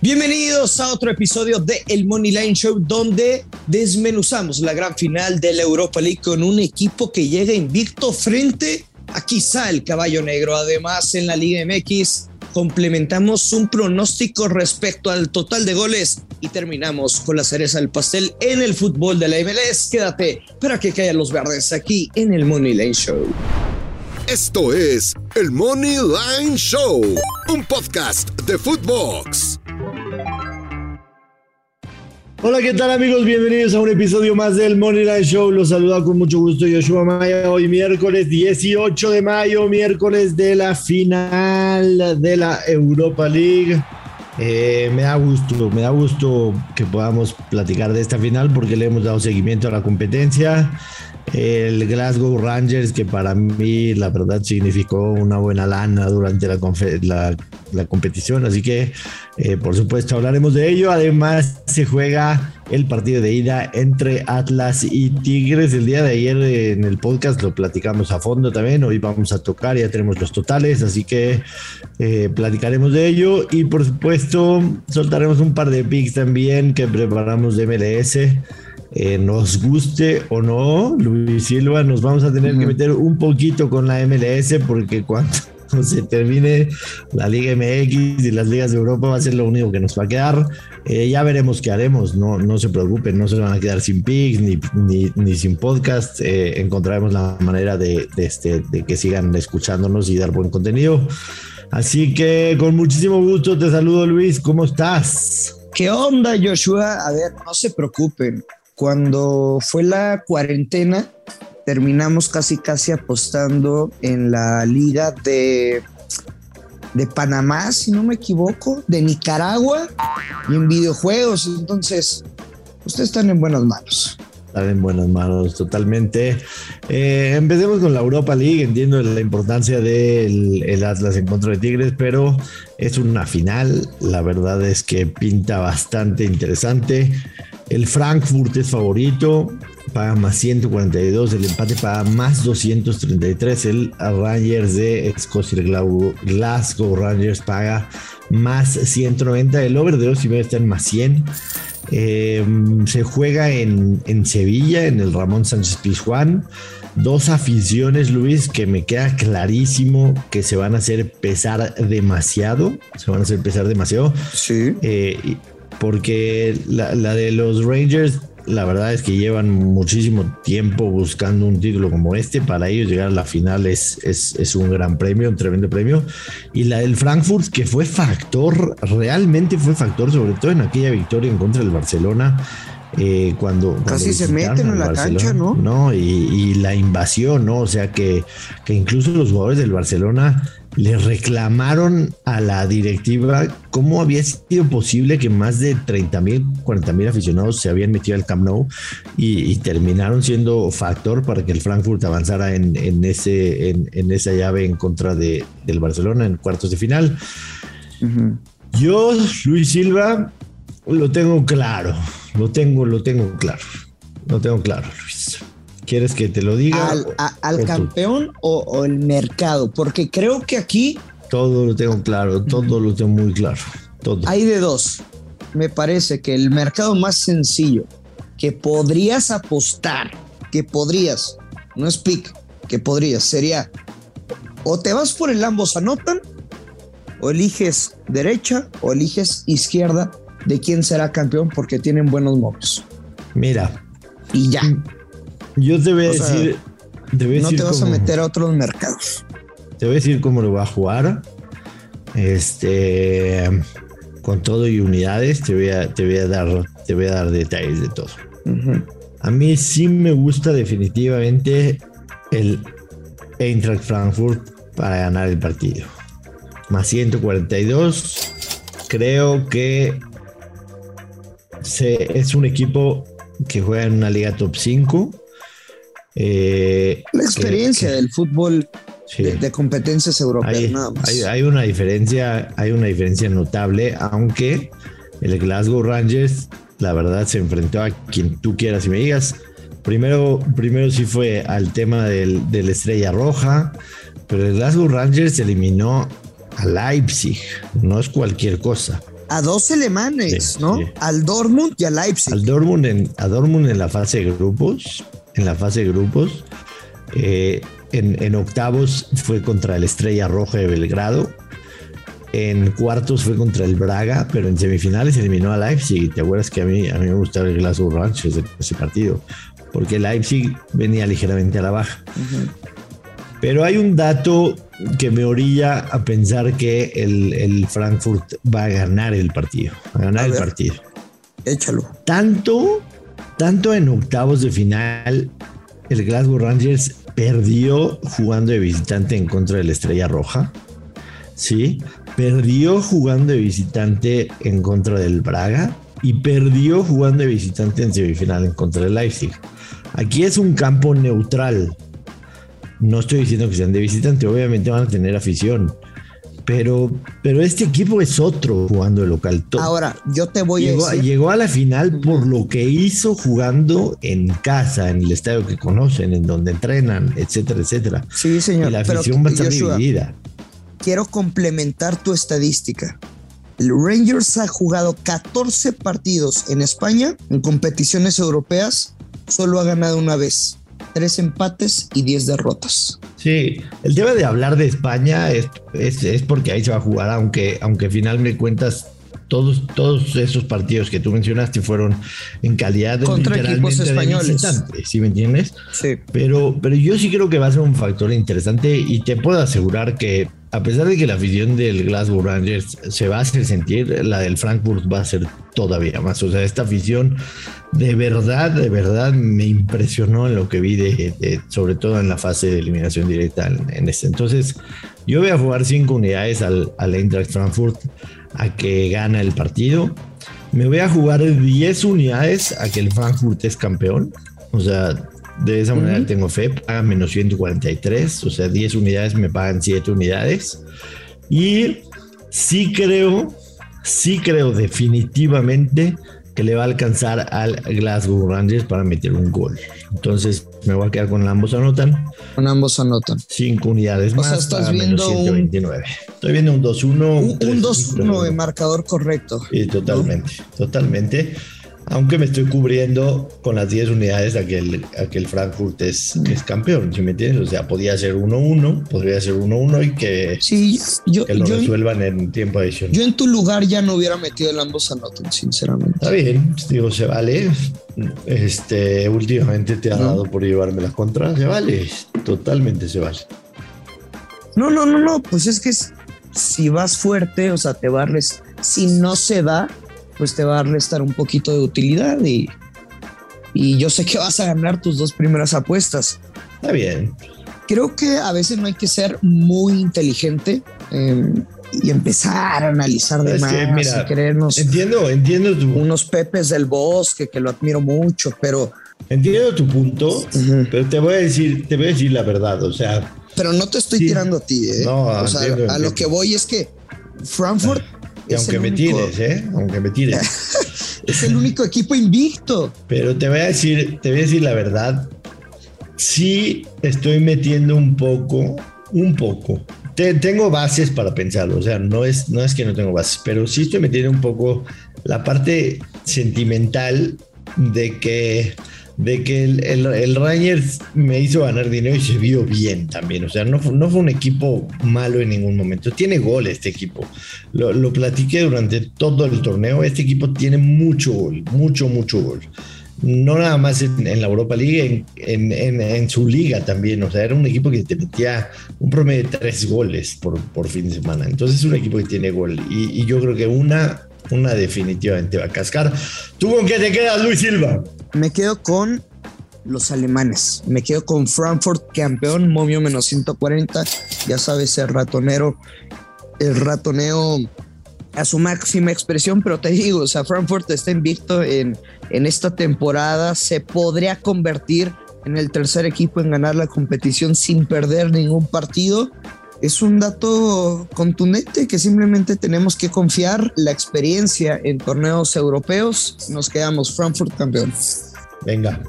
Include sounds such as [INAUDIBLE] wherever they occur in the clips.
Bienvenidos a otro episodio de El Money Line Show, donde desmenuzamos la gran final de la Europa League con un equipo que llega invicto frente a quizá el caballo negro. Además, en la Liga MX complementamos un pronóstico respecto al total de goles y terminamos con la cereza del pastel en el fútbol de la MLS. Quédate para que caigan los verdes aquí en el Money Line Show. Esto es el Money Line Show, un podcast de Footbox. Hola, ¿qué tal amigos? Bienvenidos a un episodio más del Money Line Show. Los saluda con mucho gusto Yoshua Maya. Hoy miércoles 18 de mayo, miércoles de la final de la Europa League. Eh, me da gusto, me da gusto que podamos platicar de esta final porque le hemos dado seguimiento a la competencia. El Glasgow Rangers, que para mí la verdad significó una buena lana durante la, competición, así que eh, por supuesto hablaremos de ello. Además se juega el partido de ida entre Atlas y Tigres. El día de ayer en el podcast lo platicamos a fondo también. Hoy vamos a tocar, ya tenemos los totales, así que eh, platicaremos de ello. Y por supuesto soltaremos un par de picks también que preparamos de MLS. Eh, nos guste o no, Luis Silva, nos vamos a tener que meter un poquito con la MLS porque cuando [LAUGHS] se termine la Liga MX y las ligas de Europa va a ser lo único que nos va a quedar. Eh, ya veremos qué haremos, no, no se preocupen, no se van a quedar sin picks ni, ni, sin podcast. Eh, encontraremos la manera de, de, este, de que sigan escuchándonos y dar buen contenido. Así que con muchísimo gusto te saludo Luis, ¿cómo estás? ¿Qué onda Joshua? A ver, no se preocupen cuando fue la cuarentena, terminamos casi casi apostando en la liga de, de Panamá, si no me equivoco, de Nicaragua y en videojuegos. Entonces, ustedes están en buenas manos. Están en buenas manos, totalmente. Eh, empecemos con la Europa League. Entiendo la importancia del el Atlas en contra de Tigres, pero es una final. La verdad es que pinta bastante interesante. El Frankfurt es favorito, paga más 142, el empate paga más 233, el Rangers de Escocia, el Glasgow Rangers paga más 190, el over de 2 y medio está en más 100. Em, se juega en, en, Sevilla, en el Ramón Sánchez Pizjuán. Dos aficiones, Luis, que me queda clarísimo que se van a hacer pesar demasiado. Se van a hacer pesar demasiado. Sí. Eh, porque la, de los Rangers, la verdad es que llevan muchísimo tiempo buscando un título como este. Para ellos llegar a la final es, es, un gran premio, un tremendo premio. Y la del Frankfurt, que fue factor, realmente fue factor, sobre todo en aquella victoria en contra del Barcelona. Eh, cuando, casi se meten en la cancha, ¿no? No, y, y, la invasión, ¿no? O sea que, que incluso los jugadores del Barcelona le reclamaron a la directiva cómo había sido posible que más de 30 mil, 40 mil aficionados se habían metido al Camp Nou y, terminaron siendo factor para que el Frankfurt avanzara en, ese, en, esa llave en contra de, del Barcelona en cuartos de final. Yo, Luis Silva, lo tengo claro, lo tengo, lo tengo claro, lo tengo claro, Luis. ¿Quieres que te lo diga? ¿Al, campeón o, el mercado? Porque creo que aquí... Todo lo tengo claro, todo lo tengo muy claro. Todo. Hay de dos. Me parece que el mercado más sencillo que podrías apostar, que podrías, no es pick, que podrías, sería o te vas por el ambos anotan, o eliges derecha o eliges izquierda de quién será campeón porque tienen buenos modos. Mira. Y ya. Yo te voy a decir. no te vas a meter a otros mercados. Te voy a decir cómo lo va a jugar. Este. Con todo y unidades, te voy a, te voy a dar, te voy a dar detalles de todo. A mí sí me gusta definitivamente el Eintracht Frankfurt para ganar el partido. Más 142. Creo que es un equipo que juega en una liga top 5. Eh, la experiencia del fútbol de, competencias europeas, hay, nada más. Hay, una diferencia, hay una diferencia notable, aunque el Glasgow Rangers, la verdad, se enfrentó a quien tú quieras y me digas. Primero, primero sí fue al tema del, del Estrella Roja, pero el Glasgow Rangers eliminó a Leipzig, no es cualquier cosa. A dos alemanes, ¿no? Al Dortmund y a Leipzig. Al Dortmund en, a Dortmund en la fase de grupos, en la fase de grupos. Eh, en, octavos fue contra el Estrella Roja de Belgrado. En cuartos fue contra el Braga, pero en semifinales eliminó a Leipzig. ¿Te acuerdas que a mí, a mí me gustaba el Glasgow Rangers ese, ese partido? Porque Leipzig venía ligeramente a la baja. Pero hay un dato que me orilla a pensar que el, Frankfurt va a ganar el partido. a ganar el partido. Échalo. Tanto, tanto en octavos de final, el Glasgow Rangers perdió jugando de visitante en contra de la Estrella Roja. Sí, perdió jugando de visitante en contra del Braga y perdió jugando de visitante en semifinal en contra del Leipzig. Aquí es un campo neutral. No estoy diciendo que sean de visitante, obviamente van a tener afición. Pero, pero este equipo es otro jugando de local. Ahora, yo te voy a decir. Llegó a la final por lo que hizo jugando en casa, en el estadio que conocen, en donde entrenan, etcétera, etcétera. Sí, señor. Y la afición va a estar dividida. Quiero complementar tu estadística. El Rangers ha jugado 14 partidos en España en competiciones europeas, solo ha ganado una vez tres empates y diez derrotas. Sí, el tema de hablar de España es, es, porque ahí se va a jugar, aunque, aunque finalmente cuentas todos, todos esos partidos que tú mencionaste fueron en calidad de contra equipos españoles. ¿sí me entiendes? Sí. Pero, pero yo sí creo que va a ser un factor interesante y te puedo asegurar que a pesar de que la afición del Glasgow Rangers se va a hacer sentir, la del Frankfurt va a ser todavía más. O sea, esta afición de verdad, de verdad me impresionó en lo que vi, de, sobre todo en la fase de eliminación directa en, este. Entonces, yo voy a jugar cinco unidades al, al Eintracht Frankfurt a que gana el partido. Me voy a jugar 10 unidades a que el Frankfurt es campeón. O sea, de esa manera tengo fe. Pagan menos 143. O sea, 10 unidades me pagan 7 unidades. Y sí creo, sí creo definitivamente que le va a alcanzar al Glasgow Rangers para meter un gol. Entonces me voy a quedar con ambos anotan. Con ambos anotan. Cinco unidades más. O sea, estás viendo 129. Estoy viendo un 2-1. Un, 2-1 de marcador correcto. Sí, totalmente, totalmente aunque me estoy cubriendo con las 10 unidades a que el, Frankfurt es, es campeón, ¿sí me entiendes? O sea, podía ser 1-1, podría ser 1-1 y que, sí, yo, lo resuelvan en tiempo adicional. Yo en tu lugar ya no hubiera metido el ambos anoten, sinceramente. Está bien, digo, se vale. Este, últimamente te ha dado por llevarme las contras, se vale, totalmente se vale. No, no, no, no, pues es que si vas fuerte, o sea, te barres. Si no se da, pues te va a restar un poquito de utilidad y, y yo sé que vas a ganar tus dos primeras apuestas. Está bien. Creo que a veces no hay que ser muy inteligente em, y empezar a analizar de más y creernos. Entiendo, entiendo unos pepes del bosque que lo admiro mucho, pero entiendo tu punto, pero te voy a decir, te voy a decir la verdad, o sea. Pero no te estoy tirando a ti, ¿eh? No, o sea, a lo que voy es que Frankfurt y aunque me tires, ¿eh? Aunque me tires. [LAUGHS] es el único equipo invicto. Pero te voy a decir, te voy a decir la verdad. Sí estoy metiendo un poco, un poco. Tengo bases para pensarlo, o sea, no es, no es que no tengo bases, pero sí estoy metiendo un poco la parte sentimental de que de que el, el, Rangers me hizo ganar dinero y se vio bien también. O sea, no, no fue un equipo malo en ningún momento. Tiene gol este equipo. Lo, lo platiqué durante todo el torneo. Este equipo tiene mucho gol, mucho, mucho gol. No nada más en, la Europa League, en, en, su liga también. O sea, era un equipo que te metía un promedio de tres goles por, por fin de semana. Entonces es un equipo que tiene gol. Y, y yo creo que una, una definitivamente va a cascar. ¿Tú con qué te quedas, Luis Silva? Me quedo con los alemanes. Me quedo con Frankfurt, campeón, momio menos 140. Ya sabes, el ratonero, el ratoneo a su máxima expresión, pero te digo, o sea, Frankfurt está invicto en, en esta temporada, se podría convertir en el tercer equipo en ganar la competición sin perder ningún partido. Es un dato contundente que simplemente tenemos que confiar la experiencia en torneos europeos. Nos quedamos Frankfurt campeón. Venga.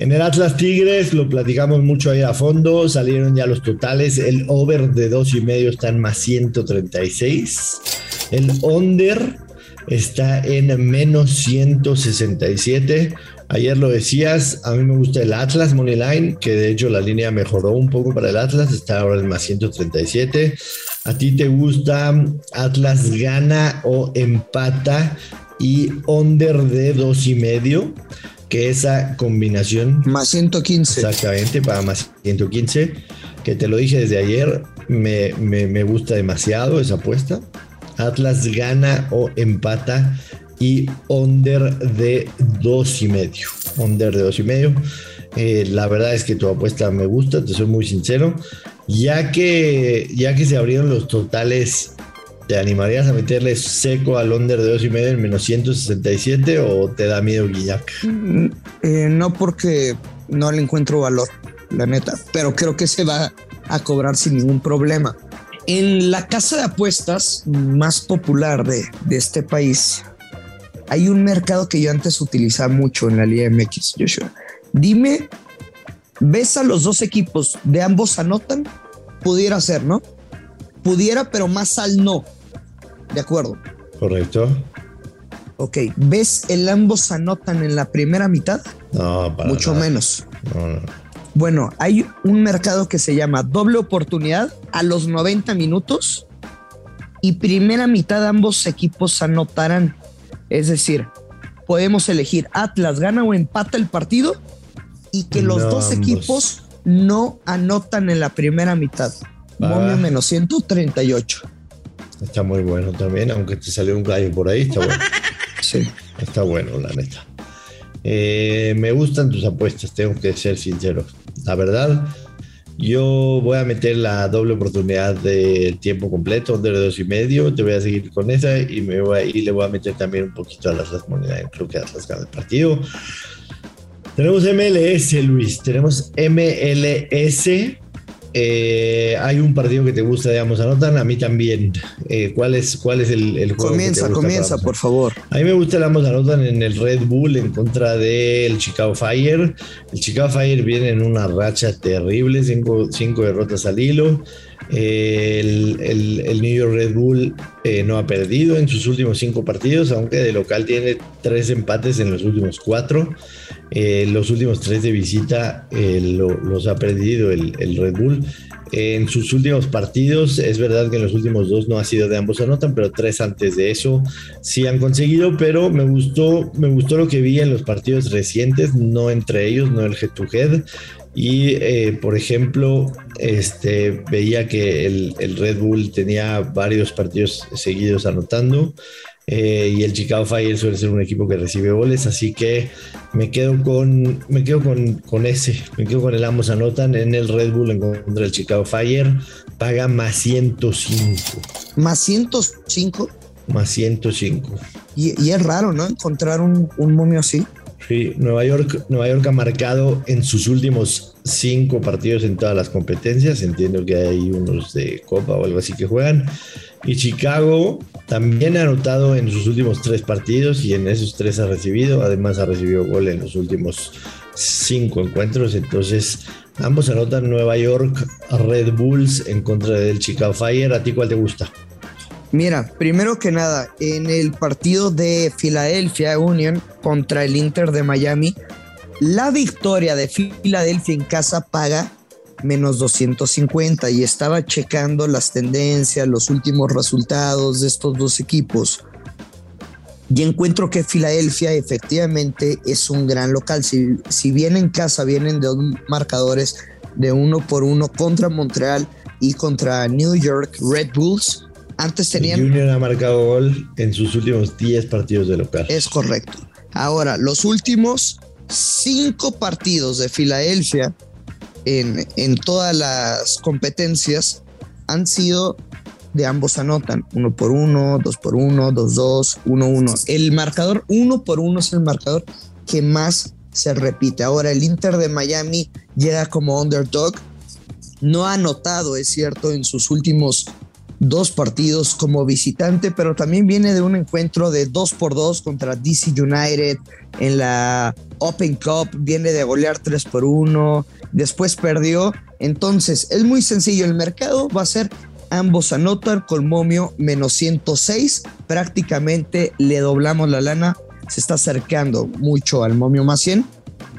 En el Atlas Tigres lo platicamos mucho ahí a fondo, salieron ya los totales, el over de dos y medio está en más 136, el under está en menos 167. Ayer lo decías, a mí me gusta el Atlas Moneyline, que de hecho la línea mejoró un poco para el Atlas, está ahora en más 137. ¿A ti te gusta Atlas gana o empata y under de dos y medio? Que esa combinación... Más 115. Exactamente, para más 115, que te lo dije desde ayer, me, me, me gusta demasiado esa apuesta. Atlas gana o empata y under de dos y medio. Under de dos y medio. Eh, la verdad es que tu apuesta me gusta, te soy muy sincero. Ya que, ya que se abrieron los totales, ¿te animarías a meterle seco al under de dos y medio en menos 167 o te da miedo Guillac? Eh, no porque no le encuentro valor, la neta, pero creo que se va a cobrar sin ningún problema. En la casa de apuestas más popular de, de este país, hay un mercado que yo antes utilizaba mucho en la Liga MX, Joshua. Dime, ¿ves a los dos equipos de ambos anotan? Pudiera ser, ¿no? Pudiera, pero más al no. De acuerdo. Correcto. Ok, ¿ves el ambos anotan en la primera mitad? No, para Mucho nada. menos. No, no. Bueno, hay un mercado que se llama doble oportunidad a los 90 minutos y primera mitad ambos equipos anotarán. Es decir, podemos elegir Atlas gana o empata el partido y que los No, dos ambos. equipos no anotan en la primera mitad. Momio menos 138. Está muy bueno también, aunque te salió un gallo por ahí, está bueno. [LAUGHS] Sí. Está bueno, la neta. Eh, me gustan tus apuestas, tengo que ser sincero. La verdad, yo voy a meter la doble oportunidad de tiempo completo, de dos y medio. Te voy a seguir con esa y, me voy a- y le voy a meter también un poquito a las Atlas Moneda. Creo que Atlas gana el partido. Tenemos MLS, Luis. Tenemos MLS. Eh, hay un partido que te gusta de ambos anotan, a mí también. Eh, ¿cuál, es, ¿Cuál es el, el juego? que te Comienza, gusta comienza, por favor. A mí me gusta el ambos anotan en el Red Bull en contra del Chicago Fire. El Chicago Fire viene en una racha terrible, cinco, cinco derrotas al hilo. El, el- el New York Red Bull eh, no ha perdido en sus últimos cinco partidos, aunque de local tiene tres empates en los últimos cuatro. Eh, los últimos tres de visita eh, lo- los ha perdido el, el Red Bull. En sus últimos partidos, es verdad que en los últimos dos no ha sido de ambos anotan, pero tres antes de eso sí han conseguido, pero me gustó, me gustó lo que vi en los partidos recientes, no entre ellos, no el head to head. Y eh, por ejemplo, este, veía que el, el Red Bull tenía varios partidos seguidos anotando. eh, y el Chicago Fire suele ser un equipo que recibe goles, así que me quedo con, me quedo con, con ese, me quedo con el ambos anotan en el Red Bull en contra del Chicago Fire, paga más 105, Más 105. más 105. Y, y es raro, ¿no? Encontrar un, un momio así. Sí, Nueva York, Nueva York ha marcado en sus últimos cinco partidos en todas las competencias. Entiendo que hay unos de Copa o algo así que juegan. Y Chicago también ha anotado en sus últimos tres partidos y en esos tres ha recibido. Además ha recibido gol en los últimos cinco encuentros. Entonces ambos anotan Nueva York Red Bulls en contra del Chicago Fire. ¿A ti cuál te gusta? Mira, primero que nada, en el partido de Philadelphia Union contra el Inter de Miami, la victoria de Filadelfia en casa paga menos 250 y estaba checando las tendencias, los últimos resultados de estos dos equipos. Y encuentro que Filadelfia efectivamente es un gran local. Si, si bien en casa vienen de dos marcadores de uno por uno contra Montreal y contra New York Red Bulls, antes El tenían Union ha marcado gol en sus últimos 10 partidos de local. es correcto. Ahora, los últimos cinco partidos de Filadelfia en, en todas las competencias han sido de ambos anotan, uno por uno, dos por uno, dos, dos, uno, uno. El marcador uno por uno es el marcador que más se repite. Ahora el Inter de Miami llega como underdog. No ha anotado, es cierto, en sus últimos dos partidos como visitante, pero también viene de un encuentro de dos por dos contra DC United en la Open Cup, viene de golear 3 por 1, después perdió. Entonces, es muy sencillo, el mercado va a ser ambos anotan con momio menos 106, prácticamente le doblamos la lana, se está acercando mucho al momio más 100.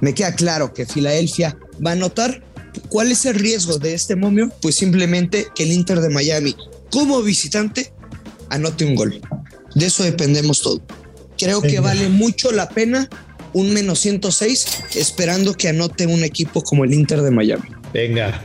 Me queda claro que Filadelfia va a anotar. ¿Cuál es el riesgo de este momio? Pues simplemente que el Inter de Miami como visitante anote un gol. De eso dependemos todo. Creo que vale mucho la pena un menos 106 esperando que anote un equipo como el Inter de Miami. Venga.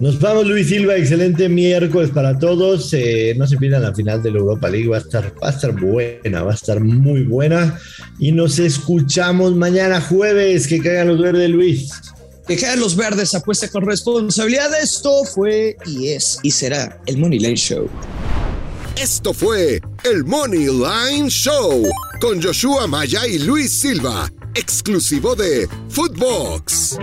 Nos vamos, Luis Silva. Excelente miércoles para todos. Eh, no se pierdan la final de la Europa League. Va a, estar, va a estar buena, va a estar muy buena. Y nos escuchamos mañana jueves. Que caigan los verdes, Luis. Caigan los verdes. Apuesta con responsabilidad. Esto fue y es y será el Money Line Show. Esto fue el Money Line Show con Joshua Maya y Luis Silva, exclusivo de Footbox.